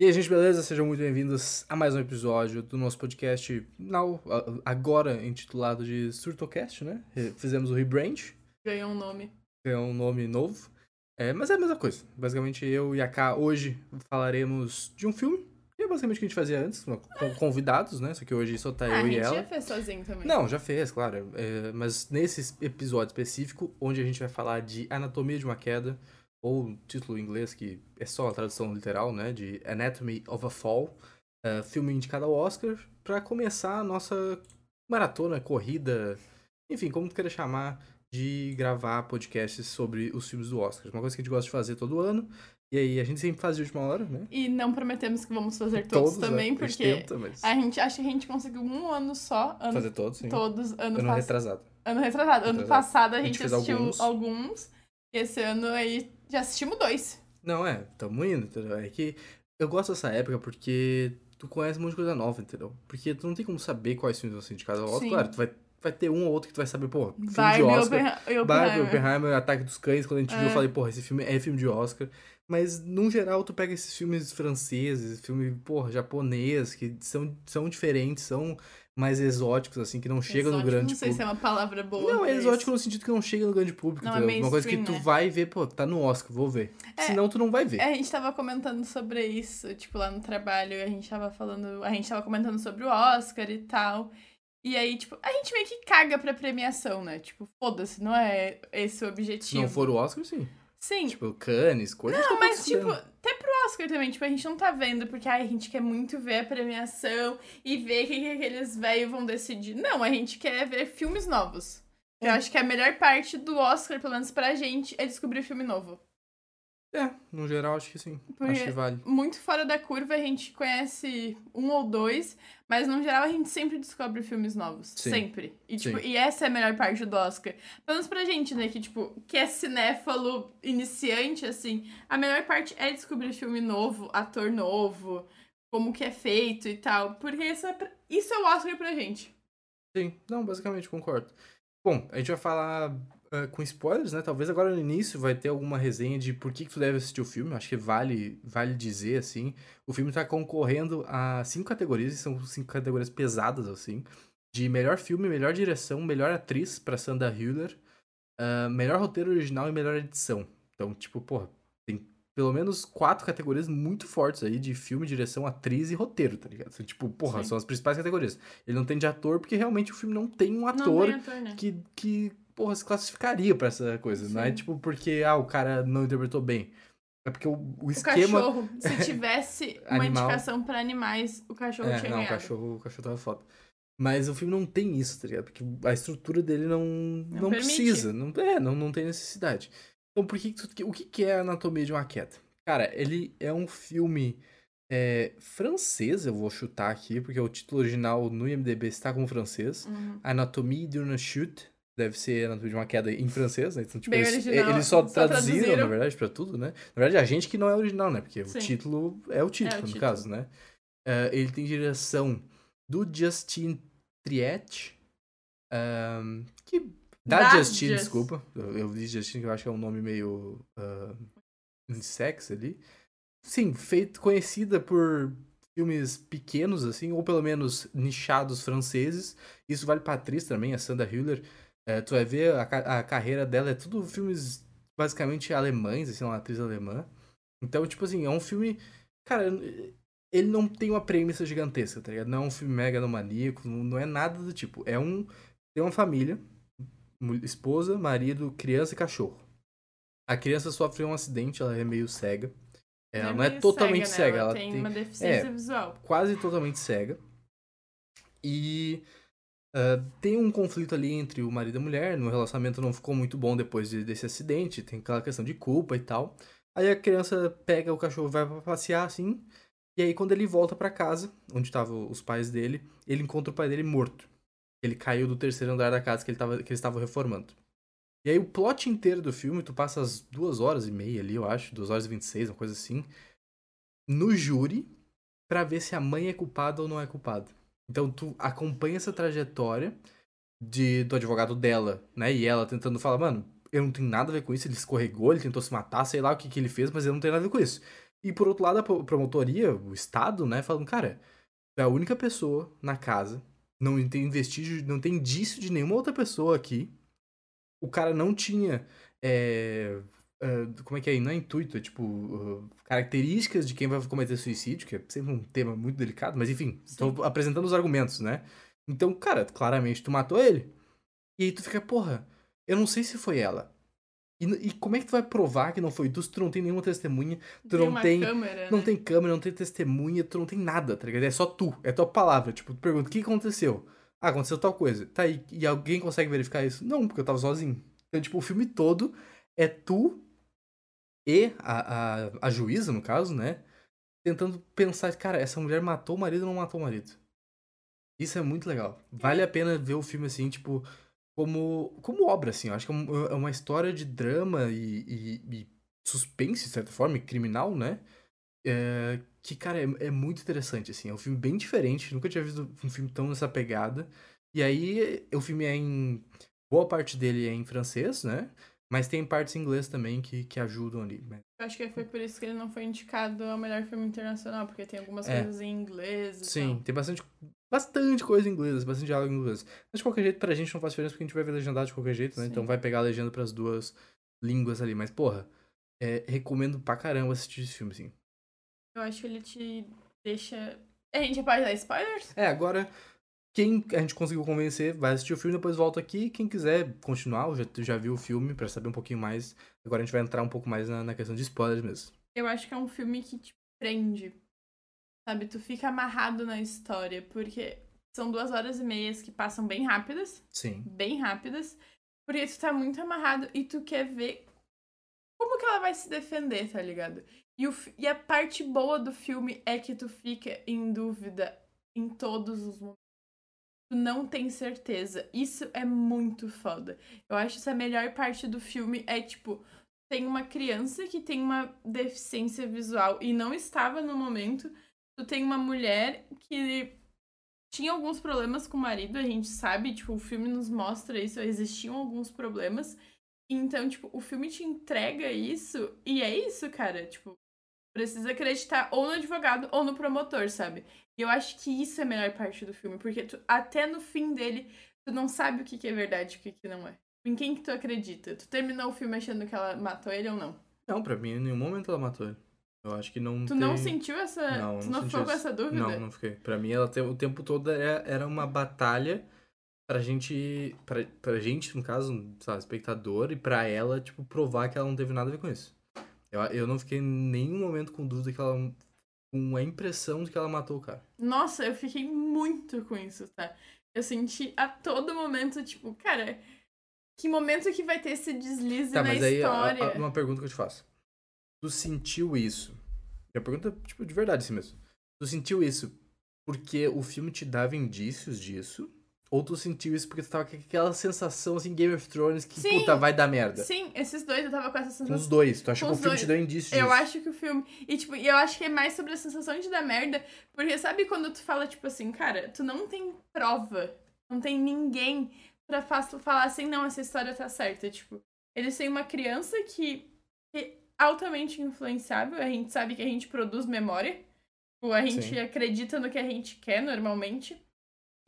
E aí, gente, beleza? Sejam muito bem-vindos a mais um episódio do nosso podcast, now, agora intitulado de Surtocast, né? Fizemos o rebrand. Ganhou um nome. Ganhou um nome novo. É, mas é a mesma coisa. Basicamente, eu e a Ká hoje falaremos de um filme. Que é basicamente o que a gente fazia antes, com convidados, né? Só que hoje só tá ah, eu e ela. A gente já fez sozinho também. Não, já fez, claro. É, mas nesse episódio específico, onde a gente vai falar de Anatomia de uma Queda, ou título em inglês, que é só a tradução literal, né, de Anatomy of a Fall, uh, filme indicado ao Oscar, para começar a nossa maratona, corrida, enfim, como tu queira chamar, de gravar podcasts sobre os filmes do Oscar. Uma coisa que a gente gosta de fazer todo ano. E aí, a gente sempre faz de última hora, né? E não prometemos que vamos fazer todos, todos também, a porque tenta, mas... a gente acha que a gente conseguiu um ano só. Ano, fazer todos, sim. Todos, ano, ano pass... retrasado. Ano retrasado. Ano passado a gente, a gente assistiu alguns. alguns. E esse ano aí já assistimos dois. Não, é, tamo indo, entendeu? É que eu gosto dessa época porque tu conhece um monte de coisa nova, entendeu? Porque tu não tem como saber quais filmes vão ser indicados ao Oscar. Claro, tu vai, vai ter um ou outro que tu vai saber, pô, filme Barbie, de Oscar. Oppenheimer. Barbie, Oppenheimer, Ataque dos Cães. Quando a gente É. viu, eu falei, porra, esse filme é filme de Oscar. Mas, no geral, tu pega esses filmes franceses, filme, porra, japonês, que são, são diferentes, são mais exóticos, assim, que não chegam no grande Não sei se é uma palavra boa. não, é exótico no sentido que não chega no grande público, Não é? Uma coisa que tu né? vai ver, pô, tá no Oscar, vou ver. É, Senão tu não vai ver. É, a gente tava comentando sobre isso, tipo, lá no trabalho, a gente tava falando, a gente tava comentando sobre o Oscar e tal. E aí, tipo, a gente meio que caga pra premiação, né? Tipo, foda-se, não é esse o Se objetivo. não for o Oscar, sim. Sim. Tipo, Cannes, coisas não, mas, tipo, até pro Oscar também, tipo, a gente não tá vendo, porque ai, a gente quer muito ver a premiação e ver o que, que aqueles velhos vão decidir. Não, a gente quer ver filmes novos. Eu É. acho que a melhor parte do Oscar, pelo menos pra gente, é descobrir filme novo. É, no geral, acho que sim. Porque- Acho que vale. muito fora da curva, a gente conhece um ou dois, mas no geral a gente sempre descobre filmes novos. Sim. Sempre. E, tipo, e essa é a melhor parte do Oscar. Pelo menos pra gente, né, que, tipo, que é cinéfalo iniciante, assim, a melhor parte é descobrir filme novo, ator novo, como que é feito e tal. Porque isso é, pra- isso é o Oscar pra gente. Sim, não, basicamente concordo. Bom, a gente vai falar ah, com spoilers, né? Talvez agora no início vai ter alguma resenha de por que, que tu deve assistir o filme. Acho que vale, vale dizer, assim. O filme tá concorrendo a cinco categorias, e são cinco categorias pesadas, assim. De melhor filme, melhor direção, melhor atriz pra Sandra Hüller, ah, melhor roteiro original e melhor edição. Então, tipo, porra, tem pelo menos quatro categorias muito fortes aí de filme, direção, atriz e roteiro, tá ligado? Tipo, porra, Sim. são as principais categorias. Ele não tem de ator porque realmente o filme não tem um Não ator tem ator, né? que, que, porra, se classificaria pra essa coisa. Não é Sim. tipo porque, ah, o cara não interpretou bem. É porque o, o O esquema. cachorro, se tivesse uma Animal. indicação pra animais, o cachorro É, tinha não, o cachorro, o cachorro tava foda. Mas o filme não tem isso, tá ligado? Porque a estrutura dele não, não, permite. precisa. Não, é, não, não tem necessidade. Então, por que, que tu- o que, que é a Anatomia de uma Queda? Cara, ele é um filme é, francês, eu vou chutar aqui, porque o título original no IMDB está como francês. Uhum. Anatomie d'une chute. Deve ser Anatomia de uma Queda em francês, né? Então, tipo, Bem eles, original, eles só, só traduziram, traduziram. na verdade, pra tudo, né? Na verdade, a gente que não é original, né? Porque Sim. o título é o título, no título. caso, né? Eh, ele tem direção do Justin Triet, ahn, que... Da, Da Justin, Just- desculpa. Eu, eu disse Justin, que eu acho que é um nome meio... Uh, unissex ali. Sim, feito, conhecida por filmes pequenos, assim, ou pelo menos nichados franceses. Isso vale pra atriz também, a Sandra Hüller. É, tu vai ver a, a carreira dela, é tudo filmes basicamente alemães, assim, uma atriz alemã. Então, tipo assim, é um filme. Cara, ele não tem uma premissa gigantesca, tá ligado? Não é um filme megalomaníaco, não, não é nada do tipo. É um. Tem uma família, esposa, marido, criança e cachorro. A criança sofre um acidente, ela é meio cega. Ela não é totalmente né? cega, ela, ela tem, tem uma deficiência é. visual. quase totalmente cega. E ah, tem um conflito ali entre o marido e a mulher. No relacionamento não ficou muito bom depois de- desse acidente. Tem aquela questão de culpa e tal. Aí a criança pega o cachorro, vai pra passear assim. E aí quando ele volta pra casa, onde estavam os pais dele, ele encontra o pai dele morto. Ele caiu do terceiro andar da casa que, ele tava, que eles estavam reformando. E aí o plot inteiro do filme, tu passa as duas horas e meia ali, eu acho, duas horas e vinte e seis, uma coisa assim, no júri, pra ver se a mãe é culpada ou não é culpada. Então tu acompanha essa trajetória de, do advogado dela, né? E ela tentando falar, mano, eu não tenho nada a ver com isso, ele escorregou, ele tentou se matar, sei lá o que, que ele fez, mas eu não tenho nada a ver com isso. E por outro lado, a pro- promotoria, o Estado, né, falando, cara, é a única pessoa na casa, não tem vestígio, não tem indício de nenhuma outra pessoa aqui. O cara não tinha. é, é, como é que é? Não é intuito, é tipo. uh, características de quem vai cometer suicídio, que é sempre um tema muito delicado, mas enfim, estou apresentando os argumentos, né? Então, cara, claramente tu matou ele. E aí tu fica, porra, eu não sei se foi ela. E, e como é que tu vai provar que não foi tu se tu não tem nenhuma testemunha, tu Tem não tem. câmera, Não né? tem câmera, não tem testemunha, tu não tem nada, tá ligado? É só tu, é tua palavra. Tipo, tu pergunta, o que aconteceu? Ah, aconteceu tal coisa. Tá, e, e alguém consegue verificar isso? Não, porque eu tava sozinho. Então, tipo, o filme todo é tu e a, a, a juíza, no caso, né? Tentando pensar, cara, essa mulher matou o marido ou não matou o marido? Isso é muito legal. Vale a pena ver o filme assim, tipo, como, como obra, assim. Eu acho que é é uma história de drama e, e- e suspense, de certa forma, e criminal, né? É, que, cara, é, é muito interessante, assim. É um filme bem diferente. Nunca tinha visto um filme tão nessa pegada. E aí, o filme é em. Boa parte dele é em francês, né? Mas tem partes em inglês também que, que ajudam ali. né? Eu acho que foi por isso que ele não foi indicado ao melhor filme internacional, porque tem algumas É. coisas em inglês e Sim, tal. tem bastante, bastante coisa em inglês, bastante diálogo em inglês. Mas de qualquer jeito, pra gente não faz diferença porque a gente vai ver legendado de qualquer jeito, né? Sim. Então vai pegar a legenda pras duas línguas ali. Mas, porra, é, recomendo pra caramba assistir esse filme, assim. Eu acho que ele te deixa. A gente pode dar spoilers? É, agora, quem a gente conseguiu convencer vai assistir o filme, depois volta aqui. Quem quiser continuar, já, já viu o filme pra saber um pouquinho mais. Agora a gente vai entrar um pouco mais na, na questão de spoilers mesmo. Eu acho que é um filme que te prende. Sabe? Tu fica amarrado na história, porque são duas horas e meias que passam bem rápidas. Sim. bem rápidas, porque tu tá muito amarrado e tu quer ver como que ela vai se defender, tá ligado? E, o, e a parte boa do filme é que tu fica em dúvida em todos os momentos. Não tem certeza. Isso é muito foda. Eu acho essa a melhor parte do filme é tipo, tem uma criança que tem uma deficiência visual e não estava no momento. Tu tem uma mulher que tinha alguns problemas com o marido, a gente sabe, tipo, o filme nos mostra isso, existiam alguns problemas. Então, tipo, o filme te entrega isso e é isso, cara, tipo, precisa acreditar ou no advogado ou no promotor, sabe? E eu acho que isso é a melhor parte do filme, porque tu, até no fim dele, tu não sabe o que, que é verdade e o que, que não é. Em quem que tu acredita? Tu terminou o filme achando que ela matou ele ou não? Não, pra mim, em nenhum momento ela matou ele. Eu acho que não Tu tem... não sentiu essa. Não, tu não não ficou com isso. essa dúvida? Não, não fiquei. Pra mim, ela te- o tempo todo era, era uma batalha pra gente. Pra, pra gente, no caso, sabe, espectador, e pra ela, tipo, provar que ela não teve nada a ver com isso. Eu, eu não fiquei em nenhum momento com dúvida que ela. Com a impressão de que ela matou o cara. Nossa, eu fiquei muito com isso, tá? Eu senti a todo momento, tipo, cara, que momento que vai ter esse deslize Tá, na mas aí, a- história? a- uma pergunta que eu te faço. Tu sentiu isso? E a pergunta, tipo, de verdade assim mesmo. Tu sentiu isso porque o filme te dava indícios disso? Ou tu sentiu isso porque tu tava com aquela sensação, assim, Game of Thrones, que, Sim. puta, vai dar merda? Sim, esses dois eu tava com essa Com os sensação. dois. Tu achou que o filme dois. te deu indícios Eu disso? acho que o filme. E, tipo, e eu acho que é mais sobre a sensação de dar merda. Porque sabe quando tu fala, tipo assim, cara, tu não tem prova, não tem ninguém pra fa- falar assim, não, essa história tá certa. Tipo, eles têm uma criança que é altamente influenciável. A gente sabe que a gente produz memória. Tipo, a gente Sim. acredita no que a gente quer normalmente.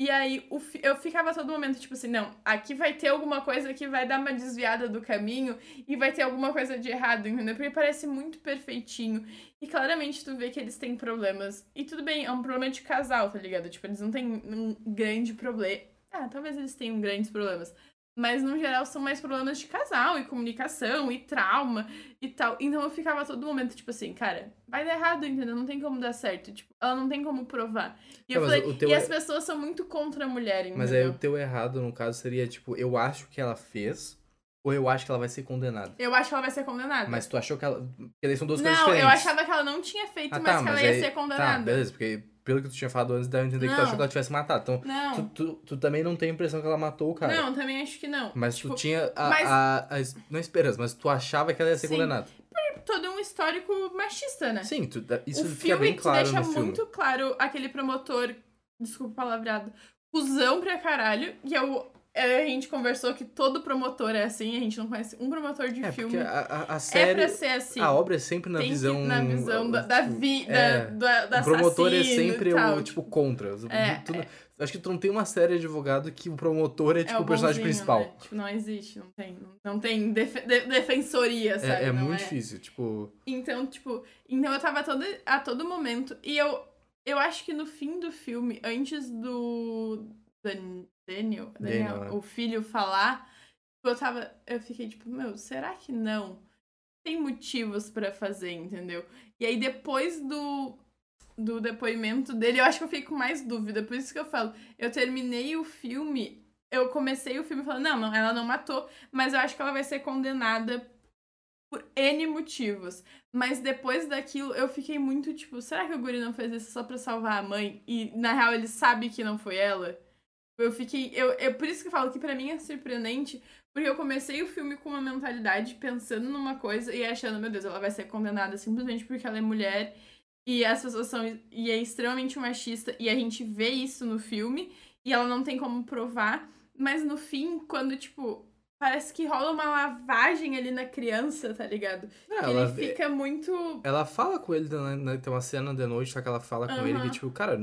E aí o eu ficava todo momento, tipo assim, não, aqui vai ter alguma coisa que vai dar uma desviada do caminho e vai ter alguma coisa de errado, entendeu? Porque parece muito perfeitinho. E claramente tu vê que eles têm problemas. E tudo bem, é um problema de casal, tá ligado? Tipo, eles não têm um grande problema. Ah, talvez eles tenham grandes problemas. Mas no geral são mais problemas de casal e comunicação e trauma e tal. Então eu ficava todo momento, tipo assim, cara, vai dar errado, entendeu? Não tem como dar certo. Tipo, ela não tem como provar. E eu Não, mas falei, o teu e é- as pessoas são muito contra a mulher, entendeu? Mas aí o teu errado, no caso, seria, tipo, eu acho que ela fez, ou eu acho que ela vai ser condenada. Eu acho que ela vai ser condenada. Mas tu achou que ela... Porque daí são duas coisas não, diferentes. eu achava que ela não tinha feito, Ah, mas tá, que ela mas ia aí- ser Tá, condenada. beleza, porque pelo que tu tinha falado antes, dá a entender que tu Não. achou que ela tivesse matado. Então, Não, tu, tu, tu também não tem a impressão que ela matou o cara. não, também acho que não. Mas Tipo, tu tinha a, mas- a, a Não esperança, mas tu achava que ela ia ser Sim. condenada. Todo um histórico machista, né? Sim, tu, isso o fica filme bem claro deixa no filme. muito claro aquele promotor, desculpa o palavrado, cuzão pra caralho, que é o a gente conversou que todo promotor é assim, a gente não conhece um promotor de É, filme. a, a, a É série. pra ser assim. A obra é sempre na Tem visão. na visão da, da tipo, vida, é, da, da o promotor é sempre o, tipo, contra. É, Tu não- Acho que tu não tem uma série de advogado que o promotor é, tipo, é o personagem bonzinho, principal. né? Tipo, não existe, não tem. Não, tem defe- de- defensoria, sabe? É, é Não muito difícil, tipo. Então, tipo, então eu tava todo, a todo momento. E eu, eu acho que no fim do filme, antes do Daniel, Daniel, Daniel, é. o filho falar, eu tava. Eu fiquei tipo, meu, será que não? Tem motivos pra fazer, entendeu? E aí depois do. Do depoimento dele, eu acho que eu fiquei com mais dúvida. Por isso que eu falo, eu terminei o filme, eu comecei o filme falando, não, não, ela não matou, mas eu acho que ela vai ser condenada por N motivos. Mas depois daquilo, eu fiquei muito tipo, será que o Guri não fez isso só pra salvar a mãe? E na real ele sabe que não foi ela? Eu fiquei. Eu, eu, por isso que eu falo que pra mim é surpreendente, porque eu comecei o filme com uma mentalidade pensando numa coisa e achando, meu Deus, ela vai ser condenada simplesmente porque ela é mulher e as pessoas são. e é extremamente machista, e a gente vê isso no filme, e ela não tem como provar. Mas no fim, quando, tipo, parece que rola uma lavagem ali na criança, tá ligado? não, Que ela, ele fica muito. ela fala com ele, né, tem uma cena de noite, só que ela fala com ele Aham. que, tipo, cara,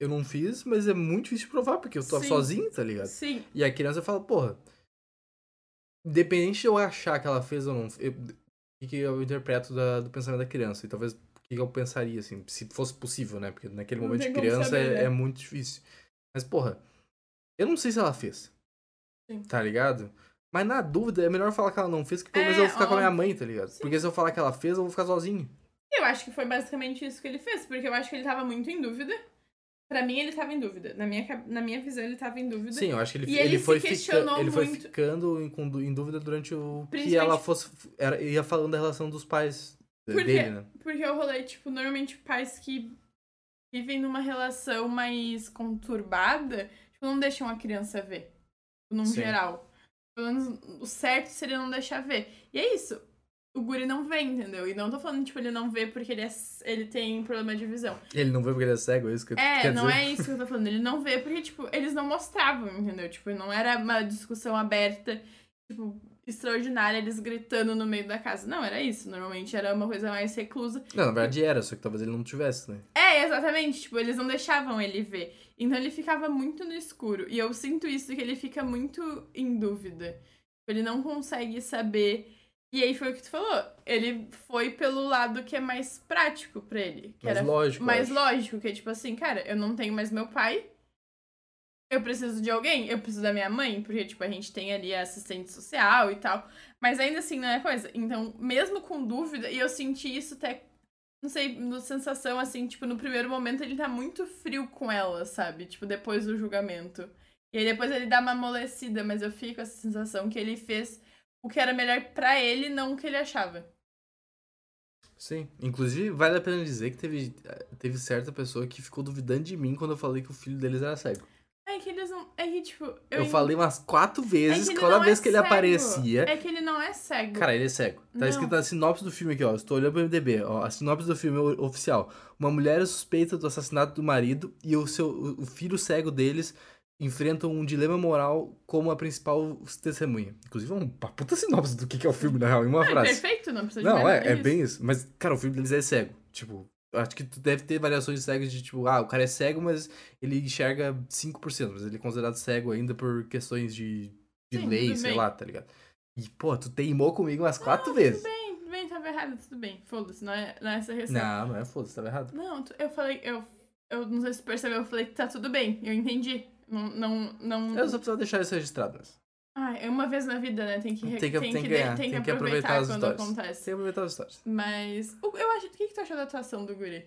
eu não fiz, mas é muito difícil de provar, porque eu tô Sim. sozinho, tá ligado? Sim, E a criança fala, porra, independente de eu achar que ela fez ou não, o que, eu interpreto da- do pensamento da criança? E talvez o que, eu pensaria, assim, se fosse possível, né? Porque naquele Não momento de criança saber, é, né? é muito difícil. Mas, porra, eu não sei se ela fez. Sim. Tá ligado? Mas na dúvida, é melhor falar que ela não fez, que pelo É, menos eu vou ficar com a minha mãe, tá ligado? Sim. Porque se eu falar que ela fez, eu vou ficar sozinho. eu acho que foi basicamente isso que ele fez, porque eu acho que ele tava muito em dúvida. Pra mim, ele tava em dúvida. Na minha, na minha visão, ele tava em dúvida. Sim, eu acho que ele, E ele, ele foi, fica- questionou ele foi ficando em, em dúvida durante o que ela fosse. Era, ia falando da relação dos pais Porque- dele, né? Porque eu rolei, tipo, normalmente pais que vivem numa relação mais conturbada, tipo, não deixam a criança ver. Num Sim. geral. Pelo menos o certo seria não deixar ver. E é isso. O guri não vê, entendeu? E não tô falando, tipo, ele não vê porque ele, é, ele tem problema de visão. Ele não vê porque ele é cego, é isso que É, quer não dizer? é isso que eu tô falando. Ele não vê porque, tipo, eles não mostravam, entendeu? Tipo, não era uma discussão aberta, tipo, extraordinária, eles gritando no meio da casa. Não, era isso. Normalmente era uma coisa mais reclusa. Não, na verdade era, só que talvez ele não tivesse, né? É, exatamente. Tipo, eles não deixavam ele ver. Então ele ficava muito no escuro. E eu sinto isso, que ele fica muito em dúvida. Ele não consegue saber. E aí foi o que tu falou. Ele foi pelo lado que é mais prático pra ele. Que Mais era lógico. mais lógico, que é tipo assim, cara, eu não tenho mais meu pai. Eu preciso de alguém, eu preciso da minha mãe, porque, tipo, a gente tem ali a assistente social e tal. Mas ainda assim não é coisa. Então, mesmo com dúvida, e eu senti isso até, não sei, no sensação, assim, tipo, no primeiro momento ele tá muito frio com ela, sabe? Tipo, depois do julgamento. E aí depois ele dá uma amolecida, mas eu fico com essa sensação que ele fez o que era melhor pra ele, não o que ele achava. Sim. Inclusive, vale a pena dizer que teve, teve certa pessoa que ficou duvidando de mim quando eu falei que o filho deles era cego. É que eles não. É que, tipo. Eu, en- falei umas quatro é vezes, toda não vez é que ele cego. aparecia. É que ele não é cego. Cara, ele é cego. Tá Não. escrito na sinopse do filme aqui, ó. Estou olhando pro MDB, ó. A sinopse do filme o- oficial. Uma mulher é suspeita do assassinato do marido e o seu o filho cego deles enfrentam um dilema moral como a principal testemunha. Inclusive, é uma puta sinopse do que é o filme, na real, em uma é frase. perfeito, não precisa de Não, é, é bem isso. Mas, cara, o filme deles é cego. Tipo, acho que tu deve ter variações de cegos de, tipo, ah, o cara é cego, mas ele enxerga 5%, mas ele é considerado cego ainda por questões de, de Sim, lei, sei bem. lá, tá ligado? E, pô, tu teimou comigo umas quatro vezes. Tudo bem, tudo bem, tava errado, tudo bem. Foda-se, não é, não é essa receita. Não, não é foda-se, tava errado. Não, tu- eu falei, eu, eu não sei se tu percebeu, eu falei que tá tudo bem, eu entendi. Não, não, não... Eu só precisava deixar isso registrado, mas Ah, é uma vez na vida, né? Tem que, Tem que- tem tem que, que ganhar, tem que tem que aproveitar, aproveitar as quando histórias. acontece. sem aproveitar as histórias. Mas, o, eu acho, o que, que tu achou da atuação do guri?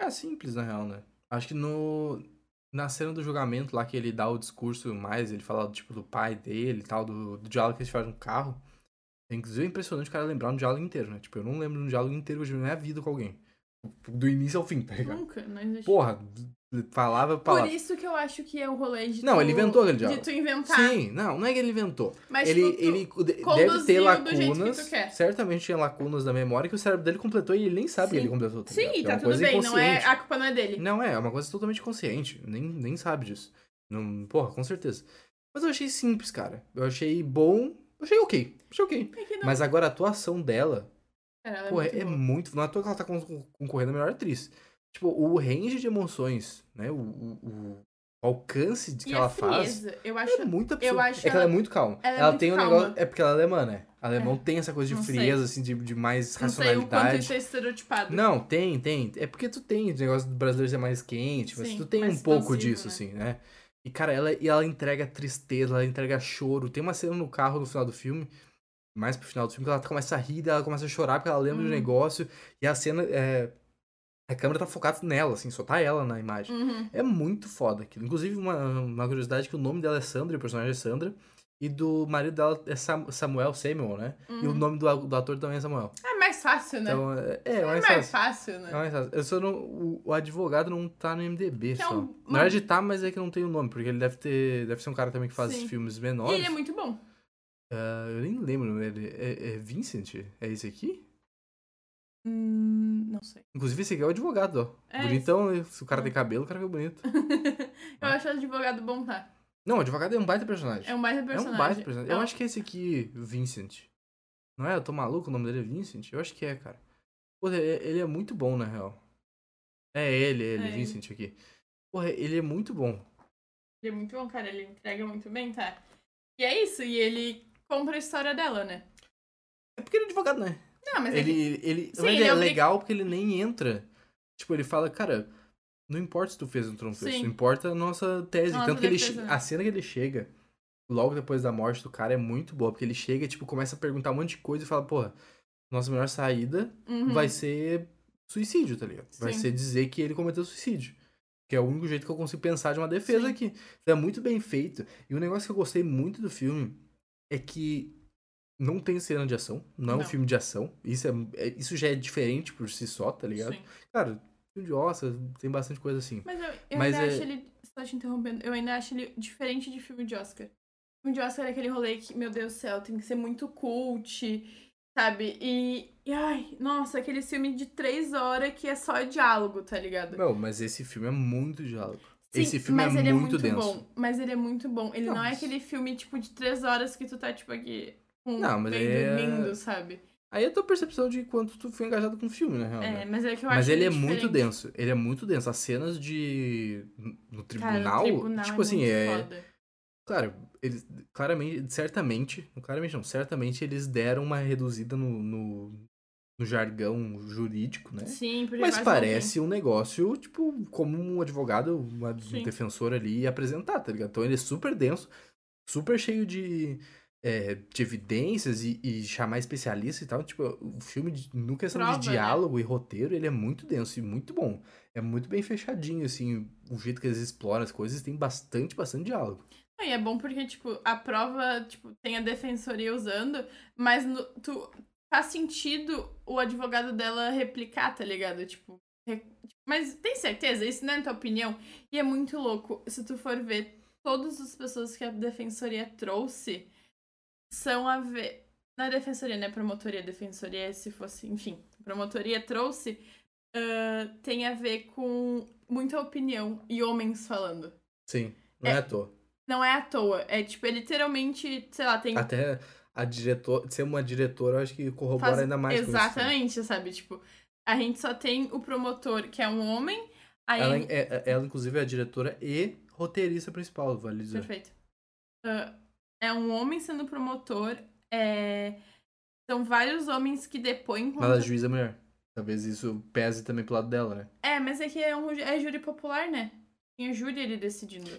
É simples, na real, né? Acho que no... Na cena do julgamento lá que ele dá o discurso mais, ele fala, tipo, do pai dele e tal, do, do diálogo que eles fazem no carro. Inclusive é impressionante o cara lembrar um diálogo inteiro, né? Tipo, eu não lembro de um diálogo inteiro de minha vida com alguém. Do início ao fim, tá ligado? Nunca, não existe. Porra, falava Por palavra. isso que eu acho que é o rolê de Não, tu, ele inventou aquele De diálogo. tu inventar. Sim, não, não é que ele inventou. Mas, ele, tipo, ele de- deve ter que lacunas. tu quer. Certamente tinha lacunas da memória que o cérebro dele completou e ele nem sabe que Sim. ele completou. Tá Sim? É tá tudo bem, não é, a culpa não é dele. Não é, é uma coisa totalmente consciente. Nem, nem sabe disso. Não, porra, com certeza. Mas eu achei simples, cara. Eu achei bom. Eu achei ok. Achei ok. É que. Mas agora a atuação dela, Cara, ela é pô, muito é muito. Não é à toa que ela tá con- concorrendo a melhor atriz. Tipo, o range de emoções, né? O, o- o alcance de que E ela a faz. eu acho. É muito absurdo. eu acho é que ela é ela- muito calma. ela é Ela muito tem um calma. negócio. É porque ela é alemã, né? Alemão É. tem essa coisa de Não sei. frieza, assim, de, de mais Não sei o quanto racionalidade. isso é estereotipado. Não, tem, tem. É porque tu tem o negócio do brasileiro ser mais quente, mas Sim, tu tem um pouco disso, né? assim, né? E, cara, ela, e ela entrega tristeza, ela entrega choro. Tem uma cena no carro no final do filme, mais pro final do filme, que ela começa a rir, ela começa a chorar porque ela lembra do Uhum. negócio. E a cena, é... a câmera tá focada nela, assim, só tá ela na imagem. Uhum. É muito foda aquilo. Inclusive, uma, uma curiosidade que o nome dela é Sandra, o personagem é Sandra. E do marido dela é Sam- Samuel, Samuel, né? E o Uhum. nome do, do ator também é Samuel. É mais fácil, né? Então, é, é é mais mais, fácil. fácil, né? É mais fácil. Eu só não, o, o advogado não tá no MDB Que é só. um- Na verdade tá, mas é que não tem o nome, porque ele deve ter. Deve ser um cara também que faz Sim. filmes E menores. ele é muito bom. Ah, eu nem lembro ele. É, é Vincent? É esse aqui? Hum, não sei. Inclusive, esse aqui é o advogado, ó. É, Bonitão, né? se o cara É. tem cabelo, o cara fica bonito. eu acho o advogado bom, tá? Não, o advogado é um baita personagem. É um baita É personagem. um baita personagem. Eu É acho que é esse aqui, Vincent. Não é? Eu tô maluco, o nome dele é Vincent? Eu acho que é, cara. Pô, ele, ele é muito bom, na real. É ele, ele, É ele. Vincent aqui. Porra, ele é muito bom. Ele é muito bom, cara. Ele entrega muito bem, tá? E é isso. E ele compra a história dela, né? É porque ele é advogado, né? Não, mas Ele, que- ele, Sim, ele é é legal porque ele nem entra. Tipo, ele fala, cara, não importa se tu fez um trompeço, Sim. importa a nossa tese. Nossa Tanto que ele, defesa, a cena que ele chega, logo depois da morte do cara, é muito boa. Porque ele chega e, tipo, começa a perguntar um monte de coisa e fala, porra, nossa melhor saída Uhum. vai ser suicídio, tá ligado? Vai Sim. ser dizer que ele cometeu suicídio. Que é o único jeito que eu consigo pensar de uma defesa Sim. aqui. Então é muito bem feito. E um negócio que eu gostei muito do filme é que não tem cena de ação. Não, é um Não. filme de ação. Isso, é, é- isso já é diferente por si só, tá ligado? Sim. Cara, filme de Oscar tem bastante coisa assim. Mas eu, eu Mas ainda é- acho ele. Só te interrompendo. Eu ainda acho ele diferente de filme de Oscar. Filme de Oscar é aquele rolê que, meu Deus do céu, tem que ser muito cult, sabe? E. e ai, nossa, aquele filme de três horas que é só diálogo, tá ligado? Não, mas esse filme é muito diálogo. Sim, esse filme mas é ele muito é muito denso. bom. Mas ele é muito bom. Ele Não, não, é mas- aquele filme, tipo, de três horas que tu tá, tipo, aqui. Com Não, mas bem é- dormindo, sabe? Aí é a tua percepção de quanto tu foi engajado com o filme, na real. É, né? mas é que eu Mas acho ele é diferente. muito denso. Ele é muito denso. As cenas de. no Cara, tribunal. o tribunal tipo é assim, é. foda. Claro, eles. Claramente, certamente. Claramente não, certamente eles deram uma reduzida no, no, no jargão jurídico, né? Sim, porque Mas parece um negócio, tipo, como um advogado, uma Sim. defensora ali apresentar, tá ligado? Então ele é super denso, super cheio de, é, de evidências e, e chamar especialista e tal. Tipo, o filme, de, no questão Prova, de né? diálogo e roteiro, ele é muito denso e muito bom. É muito bem fechadinho, assim, o jeito que eles exploram as coisas, tem bastante, bastante diálogo. E é bom porque, tipo, a prova, tipo, tem a defensoria usando, mas no- tu faz sentido o advogado dela replicar, tá ligado? Tipo, re- mas tem certeza? Isso não é a tua opinião? E é muito louco. Se tu for ver, todas as pessoas que a defensoria trouxe são a ver. Na defensoria, né? Promotoria, defensoria, se fosse, enfim, promotoria trouxe, ah, tem a ver com muita opinião e homens falando. Sim, não é, É. à toa. Não é à toa. É tipo, é literalmente, sei lá, tem. Até a diretora, ser uma diretora, eu acho que corrobora faz- ainda mais com isso. né? Exatamente, sabe? Tipo, a gente só tem o promotor, que é um homem. Aí. Ela, é, ela, inclusive, é a diretora e roteirista principal, vale dizer. Perfeito. Ah, é um homem sendo promotor. É... São vários homens que depõem Mas contra. a juíza é mulher. Talvez isso pese também pro lado dela, né? É, mas é que é, um, é júri popular, né? Tem a júri ele decidindo.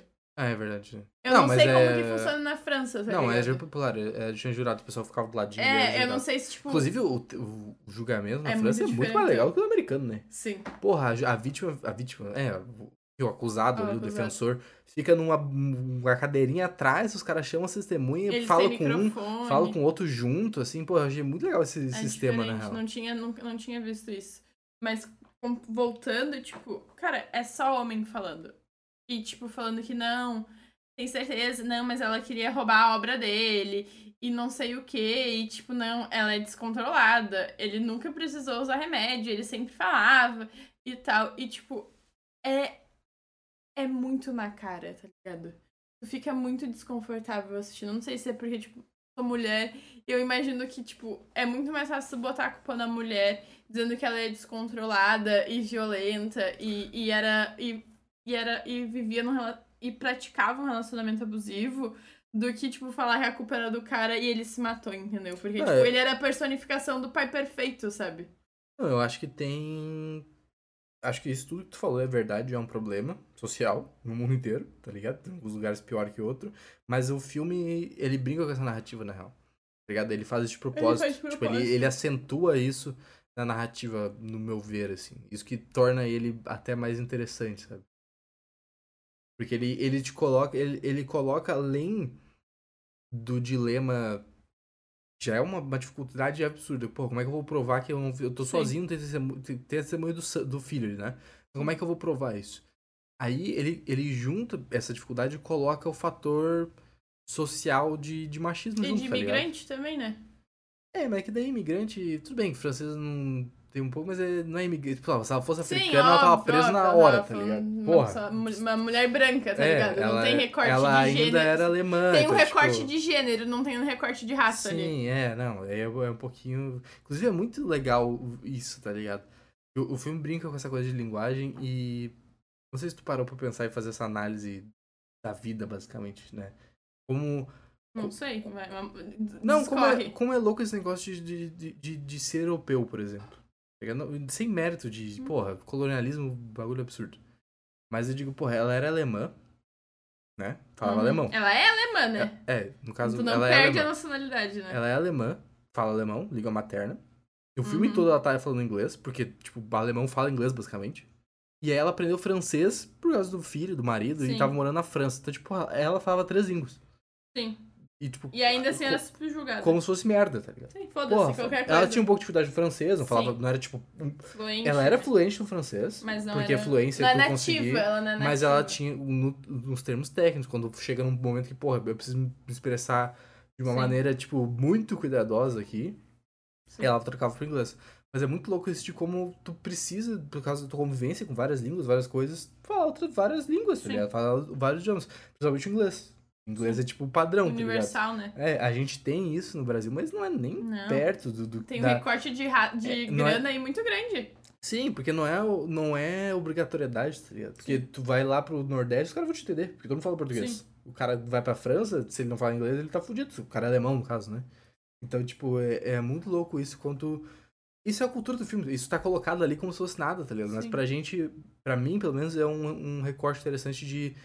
Ah, é verdade. Eu Não, não, mas sei como é- que funciona na França, tá não, é ligado? júri popular. É, tinha jurado, o pessoal ficava do ladinho. É, eu não sei se, tipo. Inclusive, o, o, o julgamento na É França muito é muito mais legal que o americano, né? Sim. Porra, a, vítima, a vítima, é, o, o acusado Ah, ali, o defensor, fica numa uma cadeirinha atrás, os caras chamam a testemunha, Eles fala têm com um, microfone. fala com outro junto, assim, pô, eu achei muito legal esse É sistema, real. Não tinha, nunca, não tinha visto isso. Mas voltando, tipo, cara, é só homem falando. E, tipo, falando que não, tem certeza, não, mas ela queria roubar a obra dele. E não sei o que. E, tipo, não, ela é descontrolada. Ele nunca precisou usar remédio, ele sempre falava e tal. E, tipo, é. É muito na cara, tá ligado? tu fica muito desconfortável assistindo. Não sei se é porque, tipo, sou mulher. Eu imagino que, tipo, é muito mais fácil botar a culpa na mulher, dizendo que ela é descontrolada e violenta e, e era. E, e era. E vivia num rela- e praticava um relacionamento abusivo. Do que, tipo, falar que a culpa era do cara e ele se matou, entendeu? Porque, É. tipo, ele era a personificação do pai perfeito, sabe? Não, eu acho que tem. Acho que isso tudo que tu falou é verdade, é um problema social no mundo inteiro, tá ligado? Tem alguns lugares pior que outro. Mas o filme, ele brinca com essa narrativa, na real. Tá ligado? Ele faz isso de propósito. faz de Tipo, ele, propósito. ele acentua isso na narrativa, no meu ver, assim. Isso que torna ele até mais interessante, sabe? Porque ele, ele te coloca. Ele, ele coloca além do dilema. Já é uma, uma dificuldade absurda. Pô, como é que eu vou provar que eu não. Eu tô Sim. sozinho, tem testemunho, tem testemunho do, do filho, né? Como é que eu vou provar isso? Aí ele, ele junta essa dificuldade e coloca o fator social de, de machismo E junto, de tá imigrante também, né? É, mas é que daí imigrante, tudo bem, francês não tem um pouco, mas é, não é imigrante. Pô, se ela fosse Sim, africana, ela tava presa na hora, tá ligado? Uma, Porra. uma mulher branca, tá é, ligado? ela, não tem recorte ela de ainda gênero. era alemã. Tem um então, recorte tipo, de gênero, não tem um recorte de raça ali. Sim, é, não, é, é um pouquinho... Inclusive é muito legal isso, tá ligado? O, o filme brinca com essa coisa de linguagem e... Não sei se tu parou pra pensar e fazer essa análise da vida, basicamente, né? Como... Não sei. Vai- Não, como é, como é louco esse negócio de, de, de, de ser europeu, por exemplo. Tá Sem mérito de, porra, colonialismo, bagulho absurdo. Mas eu digo, porra, ela era alemã, né? Falava Uhum. alemão. Ela é alemã, né? É, é, no caso, tu não ela é perde a alemã. nacionalidade, né? Ela é alemã, fala alemão, língua materna. O filme Uhum. todo ela tá falando inglês, porque, tipo, alemão fala inglês, basicamente. E aí ela aprendeu francês por causa do filho, do marido, Sim. e tava morando na França. Então, tipo, ela falava três línguas. Sim. E, tipo, E ainda assim era subjugada. como se fosse merda, tá ligado? Sim, foda-se, qualquer coisa. ela tinha um pouco de dificuldade no francês, não falava, Sim. não era tipo. Fluente, Ela era fluente no francês, Mas não porque era... fluência Não é nativa, conseguir, ela não é nativa. mas ela tinha no- nos termos técnicos, quando chega num momento que, porra, eu preciso me expressar de uma Sim. maneira, tipo, muito cuidadosa aqui, Sim. ela trocava pro inglês. Mas é muito louco isso de como tu precisa, por causa da tua convivência com várias línguas, várias coisas, falar outras, várias línguas, tá ligado? Falar vários idiomas, principalmente o inglês. O inglês Sim. é tipo padrão, tá? Universal, né? É, a gente tem isso no Brasil, mas não é nem Não. perto do, do Tem um da- recorte de, ra... de É, é- grana aí muito grande. Sim, porque não é, o- não é obrigatoriedade, tá ligado? Porque tu vai lá pro Nordeste, os caras vão te entender, porque todo mundo fala português. Sim. O cara vai pra França, se ele não fala inglês, ele tá fudido. O cara é alemão, no caso, né? Então, tipo, é, é muito louco isso quanto. Isso é a cultura do filme. Isso tá colocado ali como se fosse nada, tá ligado? Mas Sim. pra gente, pra mim, pelo menos, é um, um recorte interessante de.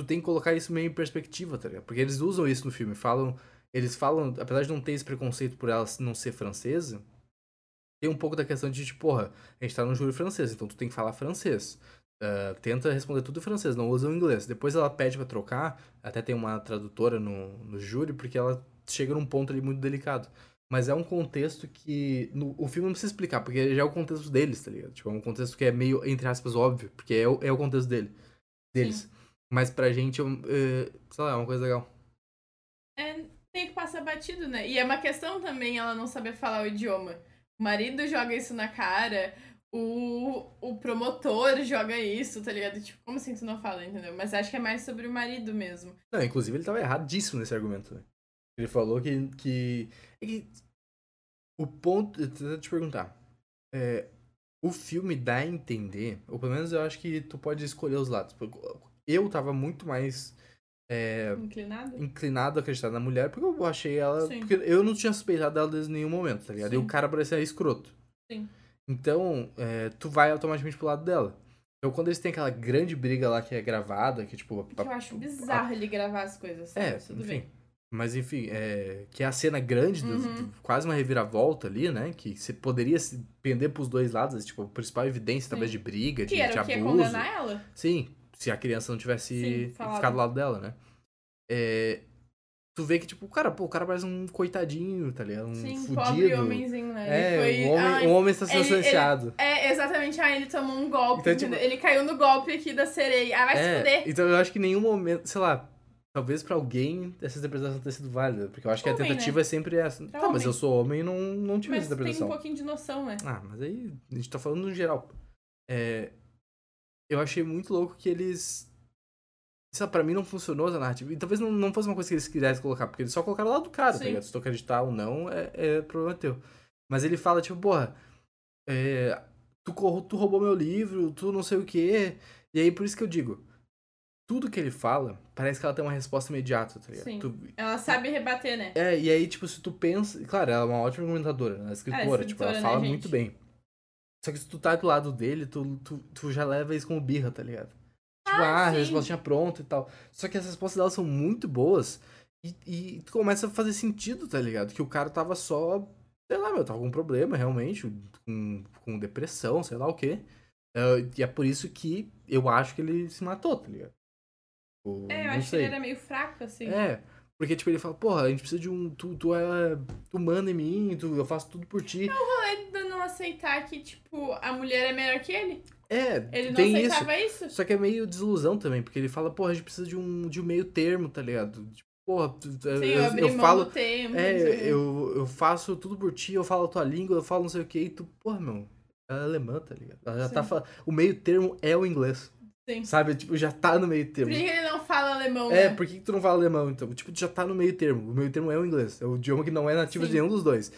Tu tem que colocar isso meio em perspectiva, tá ligado? Porque eles usam isso no filme. Falam. Eles falam, apesar de não ter esse preconceito por ela não ser francesa, tem um pouco da questão de, tipo, porra, a gente tá num júri francês, então tu tem que falar francês. Ah, tenta responder tudo em francês, não usa o inglês. Depois ela pede pra trocar, até tem uma tradutora no, no júri, porque ela chega num ponto ali muito delicado. Mas é um contexto que. No, o filme não precisa explicar, porque já é o contexto deles, tá ligado? Tipo, é um contexto que é meio, entre aspas, óbvio, porque é, o- é o contexto dele, deles. Mas pra gente, é, sei lá, é uma coisa legal. É, tem que passar batido, né? E é uma questão também ela não saber falar o idioma. O marido joga isso na cara, o, o promotor joga isso, tá ligado? Tipo, como assim tu não fala, entendeu? Mas acho que é mais sobre o marido mesmo. Não, inclusive ele tava erradíssimo nesse argumento. né? Ele falou que. que, é que o ponto. Eu vou te perguntar. É, o filme dá a entender, ou pelo menos eu acho que tu pode escolher os lados. Eu tava muito mais é, Inclinado? inclinado a acreditar na mulher, porque eu achei ela. Sim. Porque eu não tinha suspeitado dela desde nenhum momento, tá ligado? E Sim. o cara parecia escroto. Sim. Então, é, tu vai automaticamente pro lado dela. Então, quando eles têm aquela grande briga lá que é gravada, que tipo. Que eu acho bizarro ele gravar as coisas. É, mas tudo enfim. bem. Mas enfim, é, que é a cena grande, do- Uhum. do- quase uma reviravolta ali, né? Que você poderia se pender pros dois lados, tipo, a principal evidência, Sim. talvez, de briga, de, Que era de o que ia abuso. condenar ela? Sim, se a criança não tivesse Sim, ficado do lado dela, né? É, tu vê que, tipo, o cara, pô, o cara parece um coitadinho, tá ligado? Um Sim, fudido. pobre homenzinho, né? É, ele foi... um homem, Ai, um homem está sendo silenciado. É, exatamente. Ah, ele tomou um golpe. Então, tipo-? Ele caiu no golpe aqui da sereia. Ah, vai se É, fuder. então eu acho que em nenhum momento, sei lá, talvez pra alguém essa interpretação tenha sido válida, porque eu acho que a Homem, tentativa é sempre essa. Pra tá, mas homem. eu sou homem e não, não tive Mas essa tem um interpretação. pouquinho de noção, né? Ah, mas aí a gente tá falando no geral. É, eu achei muito louco que eles. Isso pra mim não funcionou essa narrativa. E talvez não, não fosse uma coisa que eles quisessem colocar, porque eles só colocaram lá do cara, tá Sim. ligado? Se tu acreditar ou não, é, é problema teu. Mas ele fala, tipo, porra, é, tu, tu roubou meu livro, tu não sei o quê. E aí, por isso que eu digo, tudo que ele fala, parece que ela tem uma resposta imediata, tá ligado? Sim. Tu- Ela sabe rebater, né? é, e aí, tipo, se tu pensa. Claro, ela é uma ótima argumentadora, né? escritora, tipo, ela escritora, né, fala gente? muito bem. Só que se tu tá do lado dele, tu, tu, tu já leva isso como birra, tá ligado? Tipo, ah, Ah, a sim. respostinha pronta e tal. Só que as respostas dela são muito boas e, e tu começa a fazer sentido, tá ligado? Que o cara tava só. Sei lá, meu, tava com um problema realmente, com, com depressão, sei lá o quê. É, e é por isso que eu acho que ele se matou, tá ligado? Tipo, É, eu acho que sei. ele era meio fraco, assim. É, porque, tipo, ele fala, porra, a gente precisa de um. Tu, tu é. Tu manda em mim, tu, eu faço tudo por ti. Ele de não aceitar que, tipo, a mulher é melhor que ele. É, Ele não tem isso. aceitava isso. Só que é meio desilusão também, porque ele fala, porra, a gente precisa de um, de um meio termo, tá ligado? Tipo, porra, tu- Sim, eu, eu abri eu mão falo. tempo. o É, quê. eu, eu faço tudo por ti, eu falo a tua língua, eu falo não sei o que, e tu, porra, meu, ela é alemã, tá ligado? Ela já Sim. tá falando. O meio termo é o inglês. Sim. Sabe? Tipo, já tá no meio Por termo. que ele não fala alemão, É, né? por que, que tu não fala alemão, então? Tipo, já tá no meio termo. O meio termo é o inglês. É o idioma que não é nativo Sim. de nenhum dos dois.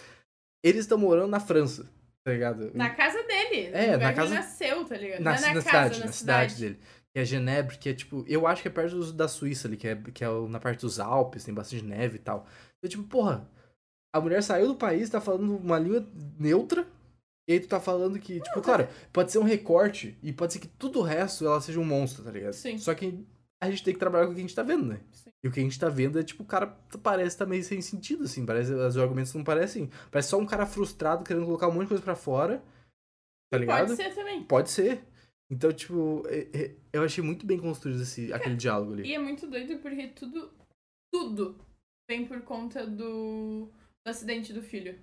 Eles estão morando na França, tá ligado? Na casa dele. É, na casa- ele nasceu, tá ligado? na, Não é na na, cidade, casa, na na cidade dele. Que é Genebra, que é tipo, eu acho que é perto dos- da Suíça ali, que é, que é na parte dos Alpes, tem bastante neve e tal. Então, tipo, porra, a mulher saiu do país, tá falando uma língua neutra, e aí tu tá falando que, tipo, claro, pode ser um recorte, e pode ser que tudo o resto ela seja um monstro, tá ligado? Sim. Só que a gente tem que trabalhar com o que a gente tá vendo, né? Sim. E o que a gente tá vendo é, tipo, o cara parece tá meio sem sentido, assim, parece, os argumentos não parecem, parece só um cara frustrado querendo colocar um monte de coisa pra fora, tá ligado? Pode ser também. Pode ser. Então, tipo, é- é- eu achei muito bem construído esse, aquele diálogo ali. E é muito doido porque tudo, tudo vem por conta do, do acidente do filho.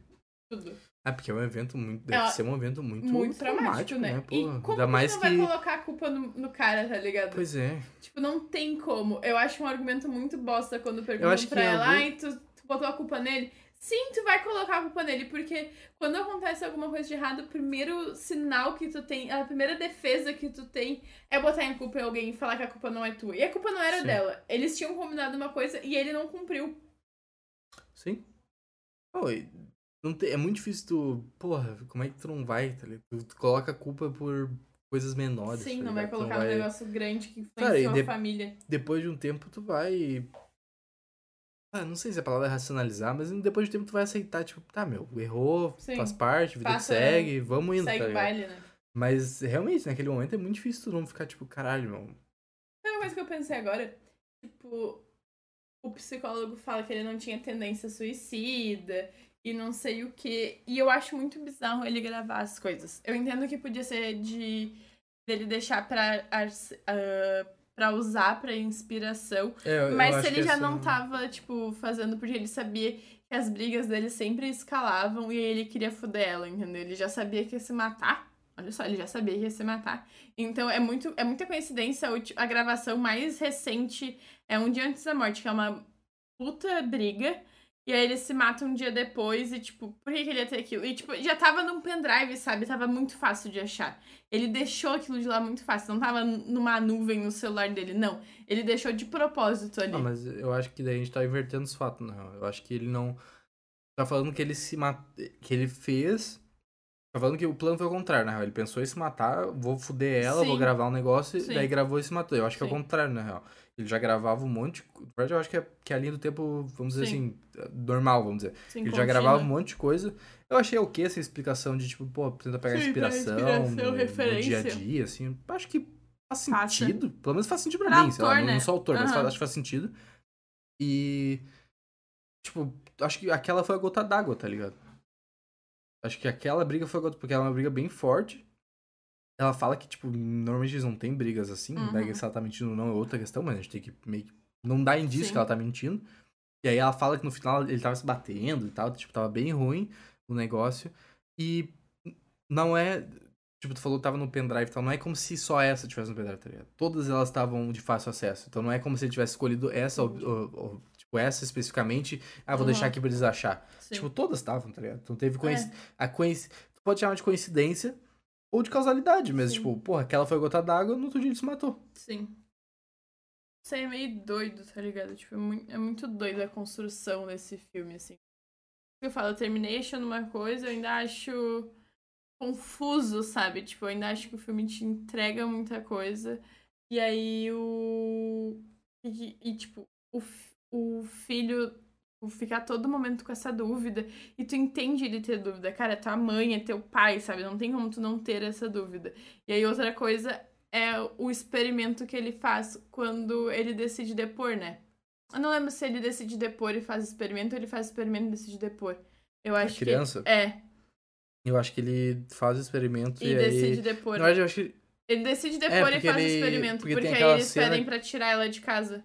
Tudo. É, porque é um evento muito. Deve Ela- ser um evento muito, Muito, traumático, né? Pô, e como ainda mais que. não vai colocar a culpa no, no cara, tá ligado? Pois é. Tipo, não tem como. Eu acho um argumento muito bosta quando perguntam pra em ela, algum- ai, tu, tu botou a culpa nele? Sim, tu vai colocar a culpa nele, porque quando acontece alguma coisa de errado, o primeiro sinal que tu tem, a primeira defesa que tu tem é botar em culpa em alguém e falar que a culpa não é tua. E a culpa não era Sim. dela. Eles tinham combinado uma coisa e ele não cumpriu. Sim. E não tem, é muito difícil tu. Porra, como é que tu não vai, tá ligado? Tu, tu coloca a culpa por coisas menores. Sim, tá não vai ligado? Tu colocar um negócio grande que Cara, influenciou de- a família. Depois de um tempo, tu vai. Ah, não sei se a palavra é racionalizar, mas depois de um tempo tu vai aceitar, tipo, tá, meu, errou, Sim. faz parte, vida que Passa- segue, vamos indo, Segue tá baile, né? Mas realmente, naquele momento é muito difícil tu não ficar tipo, caralho, meu. Sabe uma coisa que eu pensei agora? Tipo, o psicólogo fala que ele não tinha tendência suicida e não sei o que. E eu acho muito bizarro ele gravar as coisas. Eu entendo que podia ser de dele deixar pra, ah, pra usar pra inspiração. É, eu Mas acho se ele já essa- não tava, tipo, fazendo porque ele sabia que as brigas dele sempre escalavam e ele queria foder ela, entendeu? Ele já sabia que ia se matar. Olha só, ele já sabia que ia se matar. Então é, muito, é muita coincidência. A gravação mais recente é um dia antes da morte, que é uma puta briga. E aí eles se matam um dia depois e, tipo, por que, que ele ia ter aquilo? E, tipo, já tava num pendrive, sabe? Tava muito fácil de achar. Ele deixou aquilo de lá muito fácil. Não tava numa nuvem no celular dele, não. Ele deixou de propósito ali. Não, mas eu acho que daí a gente tá invertendo os fatos, não. Eu acho que ele não. Tá falando que ele se mat... que ele fez. Tá falando que o plano foi o contrário, na real. Ele pensou em se matar, vou fuder ela, vou Sim. gravar um negócio, Sim. daí gravou e se matou. Eu acho que é o contrário, na real. Ele já gravava um monte. Na verdade, eu acho que, é, que a linha do tempo, vamos dizer Sim. assim, normal, vamos dizer. Ele já gravava um monte de coisa. Eu achei ok essa explicação de, tipo, pô, tenta pegar inspiração, inspiração, no, no dia a dia, assim. Acho que faz sentido. Pelo menos faz sentido pra Pra mim, sei lá. autor, Não, né? não sou autor, mas Aham. faz- acho que faz sentido. E. Tipo, acho que aquela foi a gota d'água, tá ligado? Acho que aquela briga foi. Porque ela é uma briga bem forte. Ela fala que, tipo, normalmente eles não têm brigas assim. Uhum. Daí se ela tá mentindo ou não é outra questão, mas a gente tem que meio que. Não dá indício Sim. que ela tá mentindo. E aí ela fala que no final ele tava se batendo e tal. Tipo, tava bem ruim o negócio. E não é. Tipo, tu falou que tava no pendrive e tal. Não é como se só essa tivesse no pendrive, tá ligado? Todas elas estavam de fácil acesso. Então não é como se ele tivesse escolhido essa, ou- ou- ou, tipo, essa especificamente. Ah, vou Uhum. deixar aqui pra eles achar. Sim. Tipo, todas estavam, tá ligado? Então teve coinc... É. a coinc... Tu pode chamar de coincidência ou de causalidade mesmo. Sim. Tipo, porra, aquela foi a gota d'água, no outro dia ele se matou. Sim. Isso aí é meio doido, tá ligado? Tipo, é muito, é muito doido a construção desse filme, assim. Eu falo, Termination uma coisa, eu ainda acho confuso, sabe? Tipo, eu ainda acho que o filme te entrega muita coisa. E aí o. E, e tipo, o, o filho ficar todo momento com essa dúvida. E tu entende ele ter dúvida. Cara, é tua mãe, é teu pai, sabe? Não tem como tu não ter essa dúvida. E aí outra coisa é o experimento que ele faz quando ele decide depor, né? Eu não lembro se ele decide depor e faz experimento ou ele faz experimento e decide depor. Eu acho a criança? que. É. Eu acho que ele faz o experimento e, e decide aí... depor. Na verdade, eu acho que. Ele decide depor é, e faz o experimento, porque, porque aí eles cena... pedem pra tirar ela de casa.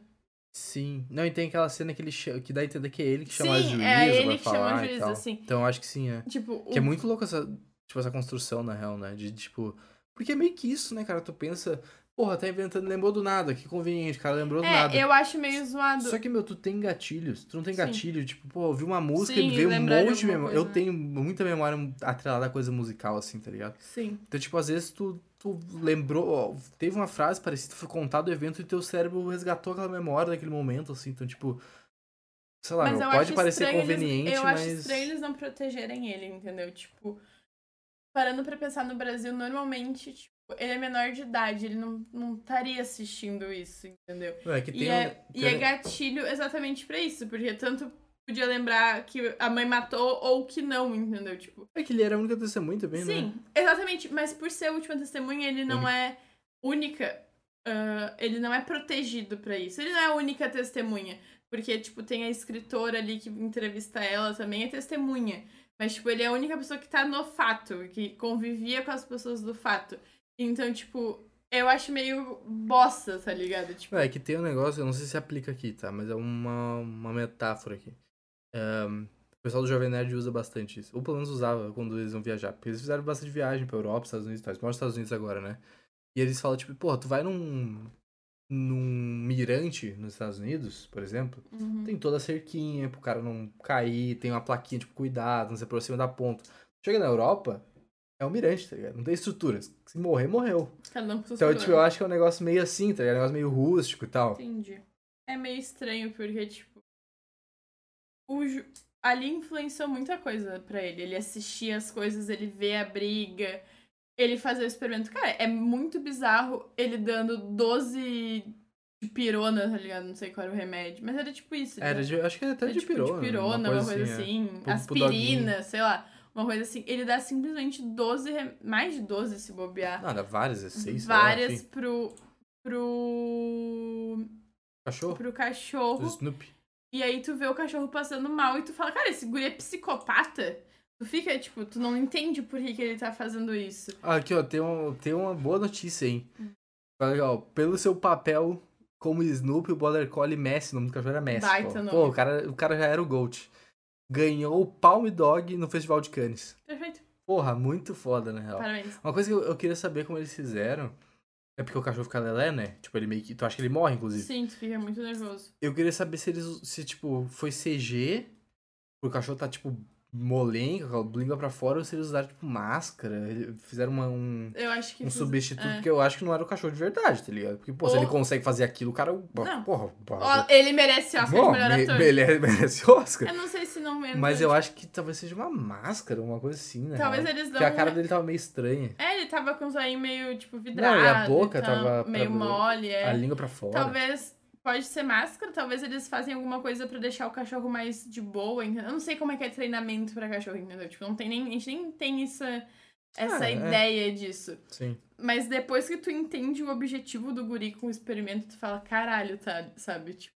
Sim. Não, e tem aquela cena que ele chama, que dá a entender que é ele que chama sim, a juíza é ele que chama a juíza, assim. Então acho que sim, é. Tipo, que é o... é muito louco essa, tipo, essa construção, na real, né? De, tipo... Porque é meio que isso, né, cara? Tu pensa... Porra, tá inventando, lembrou do nada, que conveniente, cara, lembrou do é, nada. eu acho meio zoado. Só que, meu, tu tem gatilhos, tu não tem Sim. gatilho, tipo, pô, ouvi uma música Sim, e veio um monte de memória. Eu tenho muita memória atrelada a coisa musical, assim, tá ligado? Sim. Então, tipo, às vezes tu, tu lembrou, ó, teve uma frase parecida, foi contado o evento e teu cérebro resgatou aquela memória daquele momento, assim, então, tipo, sei lá, Mas meu, eu pode parecer estranho eles- conveniente, eu mas... acho estranho eles não protegerem ele, entendeu? Tipo, parando pra pensar no Brasil, normalmente, tipo, ele é menor de idade, ele não, não estaria assistindo isso, entendeu? É que tem E um- é, e é gatilho exatamente pra isso, porque tanto podia lembrar que a mãe matou ou que não, entendeu? Tipo, É que ele era a única testemunha também, né? sim, exatamente, mas por ser a última testemunha, ele não é única, ah, ele não é protegido pra isso. Ele não é a única testemunha, porque, tipo, tem a escritora ali que entrevista ela também, é testemunha. Mas, tipo, ele é a única pessoa que tá no fato, que convivia com as pessoas do fato. Então, tipo, eu acho meio bosta, tá ligado? Tipo, É que tem um negócio, eu não sei se aplica aqui, tá? Mas é uma, uma metáfora aqui. Ahn, o pessoal do Jovem Nerd usa bastante isso. Ou pelo menos usava quando eles iam viajar. Porque eles fizeram bastante viagem pra Europa, Estados Unidos e tal. Nos Estados Unidos agora, né? E eles falam, tipo, porra, tu vai num. num mirante nos Estados Unidos, por exemplo. uhum. Tem toda a cerquinha pro cara não cair, tem uma plaquinha, tipo, cuidado, não se aproxima da ponta. Chega na Europa, é um mirante, tá ligado? Não tem estruturas. Se morrer, morreu. cada um Então, tipo, eu acho que é um negócio meio assim, tá ligado? Um negócio meio rústico e tal. Entendi. É meio estranho, porque, tipo. O Ali influenciou muita coisa pra ele. Ele assistia as coisas, ele vê a briga, ele fazia o experimento. Cara, é muito bizarro ele dando 12 de pirona, tá ligado? Não sei qual era o remédio. Mas era tipo isso. Era ele de, acho que era até é de tipo pirona. de pirona, uma coisa é. assim. Pro- pro aspirina, sei lá. Uma coisa assim. Ele dá simplesmente 12, rem- mais de 12 se bobear. Nada, várias, 16, sei lá, várias enfim. pro. pro. Cachorro? pro Do cachorro. Snoopy. E aí tu vê o cachorro passando mal e tu fala, cara, esse guri é psicopata? Tu fica, tipo, tu não entende por que, que ele tá fazendo isso. Aqui, ó, tem, um, tem uma boa notícia, hein? Hum. Ó, pelo seu papel como Snoopy, o Border Collie Messi, o nome do cachorro era Messi. Baita pô. Pô, o cara, o cara já era o GOAT. Ganhou o Palm Dog no Festival de Cannes. Perfeito. Porra, muito foda, na real. Parabéns. Uma coisa que eu, eu queria saber como eles fizeram é porque o cachorro fica lelé, né? Tipo, ele meio que. Tu acha que ele morre, inclusive? Sim, tu fica muito nervoso. Eu queria saber se eles. Se, tipo, foi CG, o cachorro tá, tipo, molenga, com a língua pra fora, ou se eles usaram, tipo, máscara. Fizeram uma, um, um fiz- substituto, é. porque eu acho que não era o cachorro de verdade, tá ligado? Porque, pô, se Ou- ele consegue fazer aquilo, o cara. Não. Porra, porra. Ele merece Oscar Bom, de melhor me- ator. Ele merece Oscar. Eu não sei se não entra, Mas eu acho que talvez seja uma máscara, uma coisa assim, né? Talvez eles dão. Porque a cara dele tava meio estranha. É, ele tava com os aí meio, tipo, vidrado. Não, e a boca tava pra- Meio mole, é. A língua pra fora. Talvez pode ser máscara, talvez eles fazem alguma coisa pra deixar o cachorro mais de boa, entendeu? Eu não sei como é que é treinamento pra cachorro, entendeu? Tipo, não tem nem, a gente nem tem essa, essa Ah, é. ideia disso. Sim. Mas depois que tu entende o objetivo do guri com o experimento, tu fala, caralho, tá, sabe? Tipo,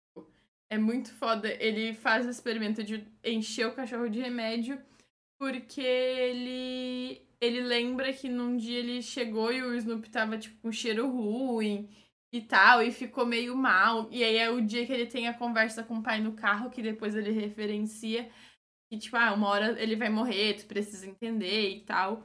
é muito foda. Ele faz o experimento de encher o cachorro de remédio porque ele ele lembra que num dia ele chegou e o Snoopy tava, tipo, com cheiro ruim e tal, e ficou meio mal. E aí é o dia que ele tem a conversa com o pai no carro, que depois ele referencia. Que, tipo, ah, uma hora ele vai morrer, tu precisa entender e tal.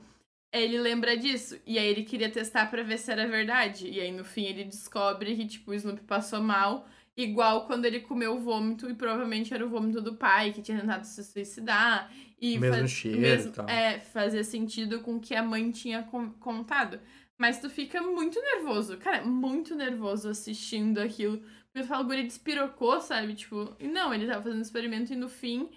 Ele lembra disso. E aí ele queria testar pra ver se era verdade. E aí no fim ele descobre que, tipo, o Snoopy passou mal. Igual quando ele comeu o vômito, e provavelmente era o vômito do pai, que tinha tentado se suicidar. E Mesmo faz- cheiro e mesmo- tal. É, fazia sentido com o que a mãe tinha con- contado. Mas tu fica muito nervoso. Cara, muito nervoso assistindo aquilo. Porque tu fala, o guri despirocou, sabe? Tipo, não, ele tava fazendo experimento e no fim,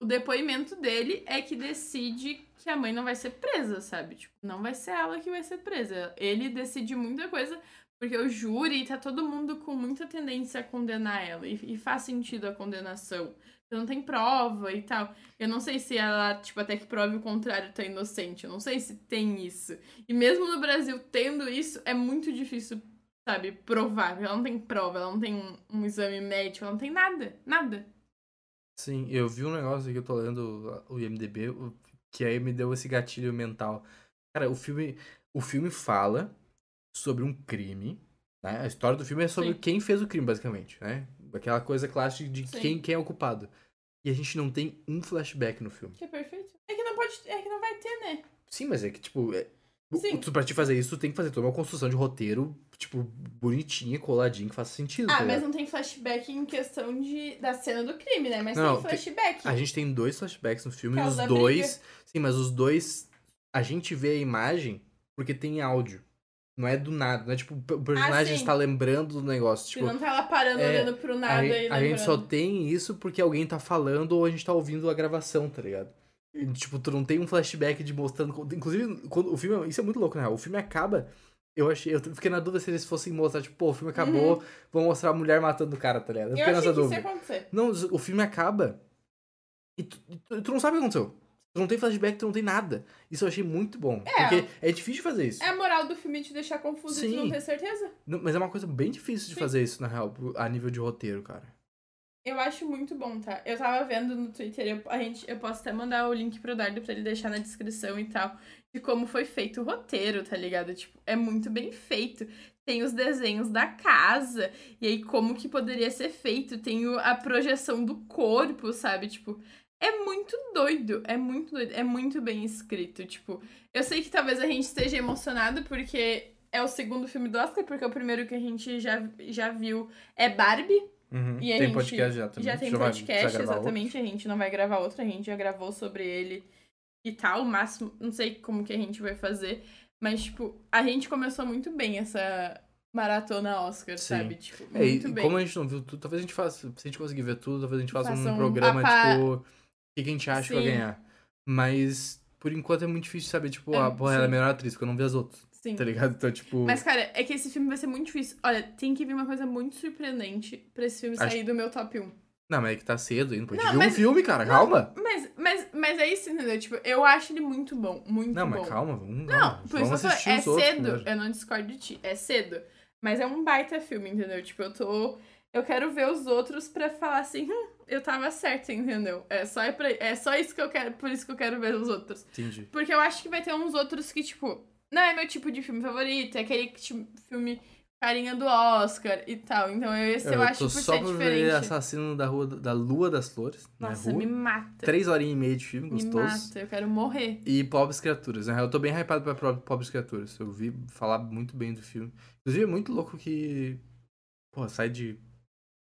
o depoimento dele é que decide que a mãe não vai ser presa, sabe? Tipo, não vai ser ela que vai ser presa. Ele decide muita coisa porque o júri tá todo mundo com muita tendência a condenar ela. E, e faz sentido a condenação. Não tem prova e tal. Eu não sei se ela, tipo, até que prove o contrário, tá inocente. Eu não sei se tem isso. E mesmo no Brasil tendo isso, é muito difícil, sabe, provar. Ela não tem prova, ela não tem um, um exame médico, ela não tem nada. Nada. Sim, eu vi um negócio aqui, eu tô lendo o IMDB, que aí me deu esse gatilho mental. Cara, o filme, o filme fala sobre um crime, né? A história do filme é sobre Sim. quem fez o crime, basicamente, né? Aquela coisa clássica de Sim. quem, quem é o culpado. E a gente não tem um flashback no filme. Que é perfeito. É que não pode. É que não vai ter, né? Sim, mas é que, tipo, é, Sim. tu, pra te fazer isso, tu tem que fazer toda uma construção de roteiro, tipo, bonitinha, coladinha, que faça sentido. tá Ah, mas ligado? não tem flashback em questão de, da cena do crime, né? Mas Não, tem tem- flashback. A gente tem dois flashbacks no filme, e os dois. Sim, mas os dois. A gente vê a imagem porque tem áudio. Não é do nada, não é tipo, o personagem Ah, está lembrando do negócio. Você Tipo, não tá lá parando, é, olhando pro a, nada e a gente só tem isso porque alguém tá falando ou a gente tá ouvindo a gravação, tá ligado? E, tipo, tu não tem um flashback de mostrando. Inclusive, quando o filme. Isso é muito louco, na real. O filme acaba. Eu achei. Eu fiquei na dúvida se eles fossem mostrar, tipo, pô, o filme acabou, vão mostrar a mulher matando o cara, tá ligado? Eu Eu fiquei nessa que isso ia dúvida. acontecer. Não, o filme acaba e tu, tu- tu não sabe o que aconteceu. Tu não tem flashback, tu não tem nada. Isso eu achei muito bom. É. Porque é difícil fazer isso. É a moral do filme te deixar confuso e tu não Sim. ter certeza. Não, Mas é uma coisa bem difícil de Sim. fazer isso, na real, a nível de roteiro, cara. Eu acho muito bom, tá? Eu tava vendo no Twitter, eu, a gente, eu posso até mandar o link pro Dardo pra ele deixar na descrição e tal, de como foi feito o roteiro, tá ligado? Tipo, é muito bem feito. Tem os desenhos da casa, e aí como que poderia ser feito. Tem o- a projeção do corpo, sabe? Tipo, é muito doido, é muito doido, é muito bem escrito. Tipo, eu sei que talvez a gente esteja emocionado porque é o segundo filme do Oscar, porque o primeiro que a gente já, já viu é Barbie. E a tem gente podcast já também. Já tem vai- vai podcast, outro. exatamente. A gente não vai gravar outro, a gente já gravou sobre ele e tal. O máximo, não sei como que a gente vai fazer. Mas, tipo, a gente começou muito bem essa maratona Oscar, Sim. sabe? Tipo, É, e muito bem. como a gente não viu tudo, talvez a gente faça. Se a gente conseguir ver tudo, talvez a gente faça Faça um um programa, tipo, que, que a gente acha que vai Sim. ganhar. Mas, por enquanto, é muito difícil saber, tipo, É, ah, porra, ela é a sim. melhor atriz, porque eu não vi as outras. Sim. Tá ligado? Então, tipo. Mas, cara, é que esse filme vai ser muito difícil. Olha, tem que vir uma coisa muito surpreendente pra esse filme Acho- sair do meu top 1. Não, mas é que tá cedo ainda. Gente Não, mas- um filme, cara, Não, calma. Mas, mas, mas é isso, entendeu? Tipo, eu acho ele muito bom. Muito Não, bom. mas calma, vamos. Não, calma, por isso vamos que eu assistir falei, é outros cedo. Eu não discordo de ti, é cedo. Mas é um baita filme, entendeu? Tipo, eu tô. Eu quero ver os outros pra falar assim, hum, eu tava certa, entendeu? É só, é, pra- é só isso que eu quero, por isso que eu quero ver os outros. Entendi. Porque eu acho que vai ter uns outros que, tipo, não é meu tipo de filme favorito, é aquele tipo, filme carinha do Oscar e tal. Então esse eu, eu acho por só ser pra diferente. ver Assassino da, rua, da Lua das Flores. Nossa, né? Rua. me mata. Três horinhas e meia de filme, Me gostoso. mata, eu quero morrer. E Pobres Criaturas, né? Eu tô bem hypado pra Pobres Criaturas. Eu vi falar muito bem do filme. Inclusive, é muito louco que. Pô, sai de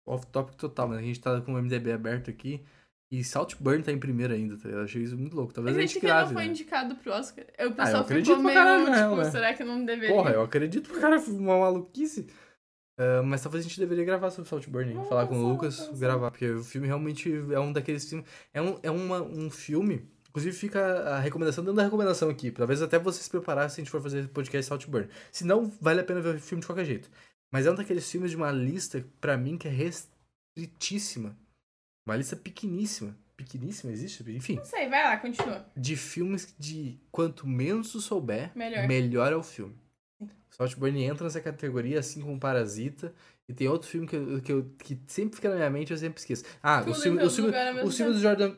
off-topic total, mas a gente tá com o MDB aberto aqui. E Saltburn tá em primeiro ainda, tá? ligado? Eu achei isso muito louco. Talvez a gente Acredito que não grave. foi né? indicado pro Oscar. O Ah, eu pessoal acredito ficou meio, caralho, tipo, né? será que não deveria? Porra, eu acredito pro cara uma maluquice. Ah, mas talvez a gente deveria gravar sobre Saltburn? Vamos Falar com o Lucas, gravar. Porque o filme realmente é um daqueles filmes. É um, é uma, um filme. Inclusive fica a recomendação dentro da recomendação aqui. Talvez até você se preparar se a gente for fazer podcast Saltburn. Se não, vale a pena ver o filme de qualquer jeito. Mas é um daqueles filmes de uma lista, pra mim, que é restritíssima. Uma lista pequeníssima. Pequeníssima, existe? Enfim. Não sei, vai lá, continua. De filmes de quanto menos tu souber, Melhor. melhor é o filme. Saltburn entra nessa categoria, assim como Parasita. E tem outro filme que, eu, que, eu, que sempre fica na minha mente, eu sempre esqueço. Ah, Tudo o filme, o filme, o filme do. Jordan...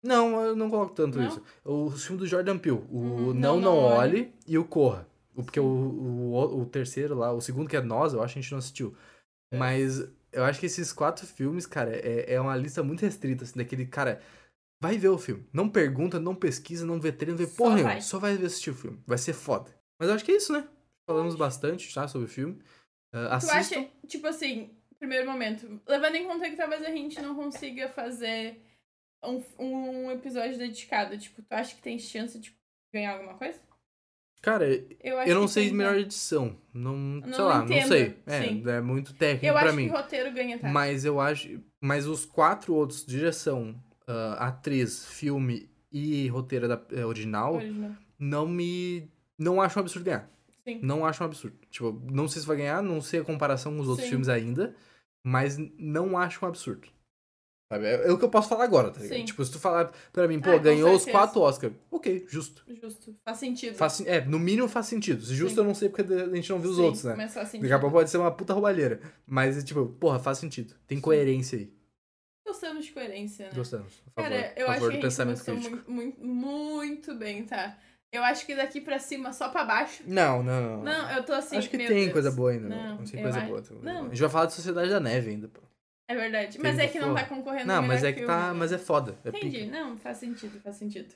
Não, eu não coloco tanto Não? isso. O filme do Jordan Peele, o Uhum, Não, Não, Não Não Olhe, Olhe. e o Corra. O, porque o, o, o terceiro lá, o segundo que é Nós, eu acho que a gente não assistiu. É. Mas eu acho que esses quatro filmes, cara, é, é uma lista muito restrita, assim, daquele, cara... Vai ver o filme. Não pergunta, não pesquisa, não vê treino, não vê Só porra nenhuma. Só vai assistir o filme. Vai ser foda. Mas eu acho que é isso, né? Falamos bastante, tá? Sobre o filme. Uh, Tu acha, tipo assim, primeiro momento, levando em conta que talvez a gente não consiga fazer um, um episódio dedicado, tipo, tu acha que tem chance de ganhar alguma coisa? Cara, Eu, acho eu não sei tem, melhor edição. Não, Não sei lá, não entendo, sei. É, sim. é muito técnico Eu pra acho mim. que roteiro ganha, tá? Mas eu acho. Mas os quatro outros, direção, ah, atriz, filme e roteiro da, eh, original, Original. não me. Não acho um absurdo ganhar. Sim. Não acho um absurdo. Tipo, não sei se vai ganhar, não sei a comparação com os outros Sim. filmes ainda, mas não acho um absurdo. Sabe? É, é o que eu posso falar agora, tá ligado? Sim. Tipo, se tu falar pra mim, pô, Ah, ganhou os quatro Oscars. Ok, justo. Justo. Faz sentido. Faz, é, no mínimo faz sentido. Se justo Sim. eu não sei porque a gente não viu os Sim, outros, né? Mas faz sentido. Daqui a pouco pode ser uma puta roubalheira. Mas, tipo, porra, faz sentido. Tem coerência aí. Gostamos de coerência, né? Gostamos. Favor, Cara, eu acho que a gente gostou muito, muito, muito bem, tá? Eu acho que daqui pra cima, só pra baixo. Não, não, não. Não, eu tô assim. Acho que tem Deus. coisa boa ainda. Não, Não, tem coisa acho- boa. não. A gente vai falar de Sociedade da Neve ainda, pô. É verdade. Mas é que não tá concorrendo Não, mas é que filme, tá. Mas é foda. É Entendi. pica. Não, faz sentido, faz sentido.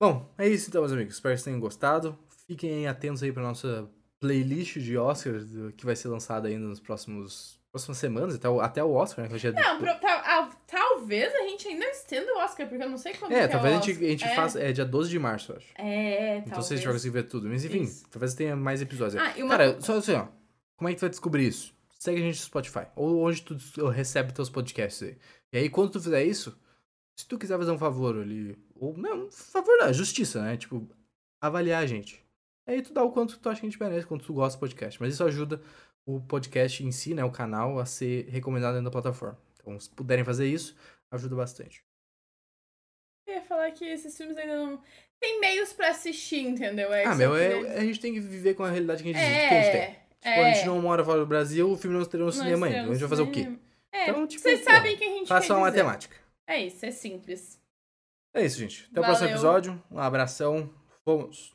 Bom, é isso então, meus amigos. Espero que vocês tenham gostado. Fiquem atentos aí pra nossa playlist de Oscars que vai ser lançada ainda nos próximos próximas semanas, até o, até o Oscar, né? Que é Não, pro- tal- ah, talvez a gente ainda estenda o Oscar, porque eu não sei quando É, que é talvez o a gente, a gente é, faça. É dia 12 de março, eu acho. É, Então talvez. vocês já conseguem ver tudo. Mas enfim, Isso. talvez tenha mais episódios. Ah, uma... Cara, só assim, ó. Como é que tu vai descobrir isso? Segue a gente no Spotify. Ou onde tu recebe teus podcasts aí. E aí, quando tu fizer isso, se tu quiser fazer um favor ali. Ou, não, favor não, é justiça, né? Tipo, avaliar a gente. Aí tu dá o quanto tu acha que a gente merece, quanto tu gosta do podcast. Mas isso ajuda o podcast em si, né? O canal, a ser recomendado dentro da plataforma. Então, se puderem fazer isso, ajuda bastante. Eu ia falar que esses filmes ainda não... Tem meios pra assistir, entendeu? É ah, meu, é, dizer. a gente tem que viver com a realidade que a gente, que a gente tem. É, Tipo, a gente é. não mora fora do Brasil, o filme não estreou no cinema ainda. A gente vai fazer o quê? É, Então, tipo, vocês sabem que a gente Faça uma dizer. matemática. É isso, é simples. É isso, gente. Até o próximo Valeu. episódio. Um abração. Fomos.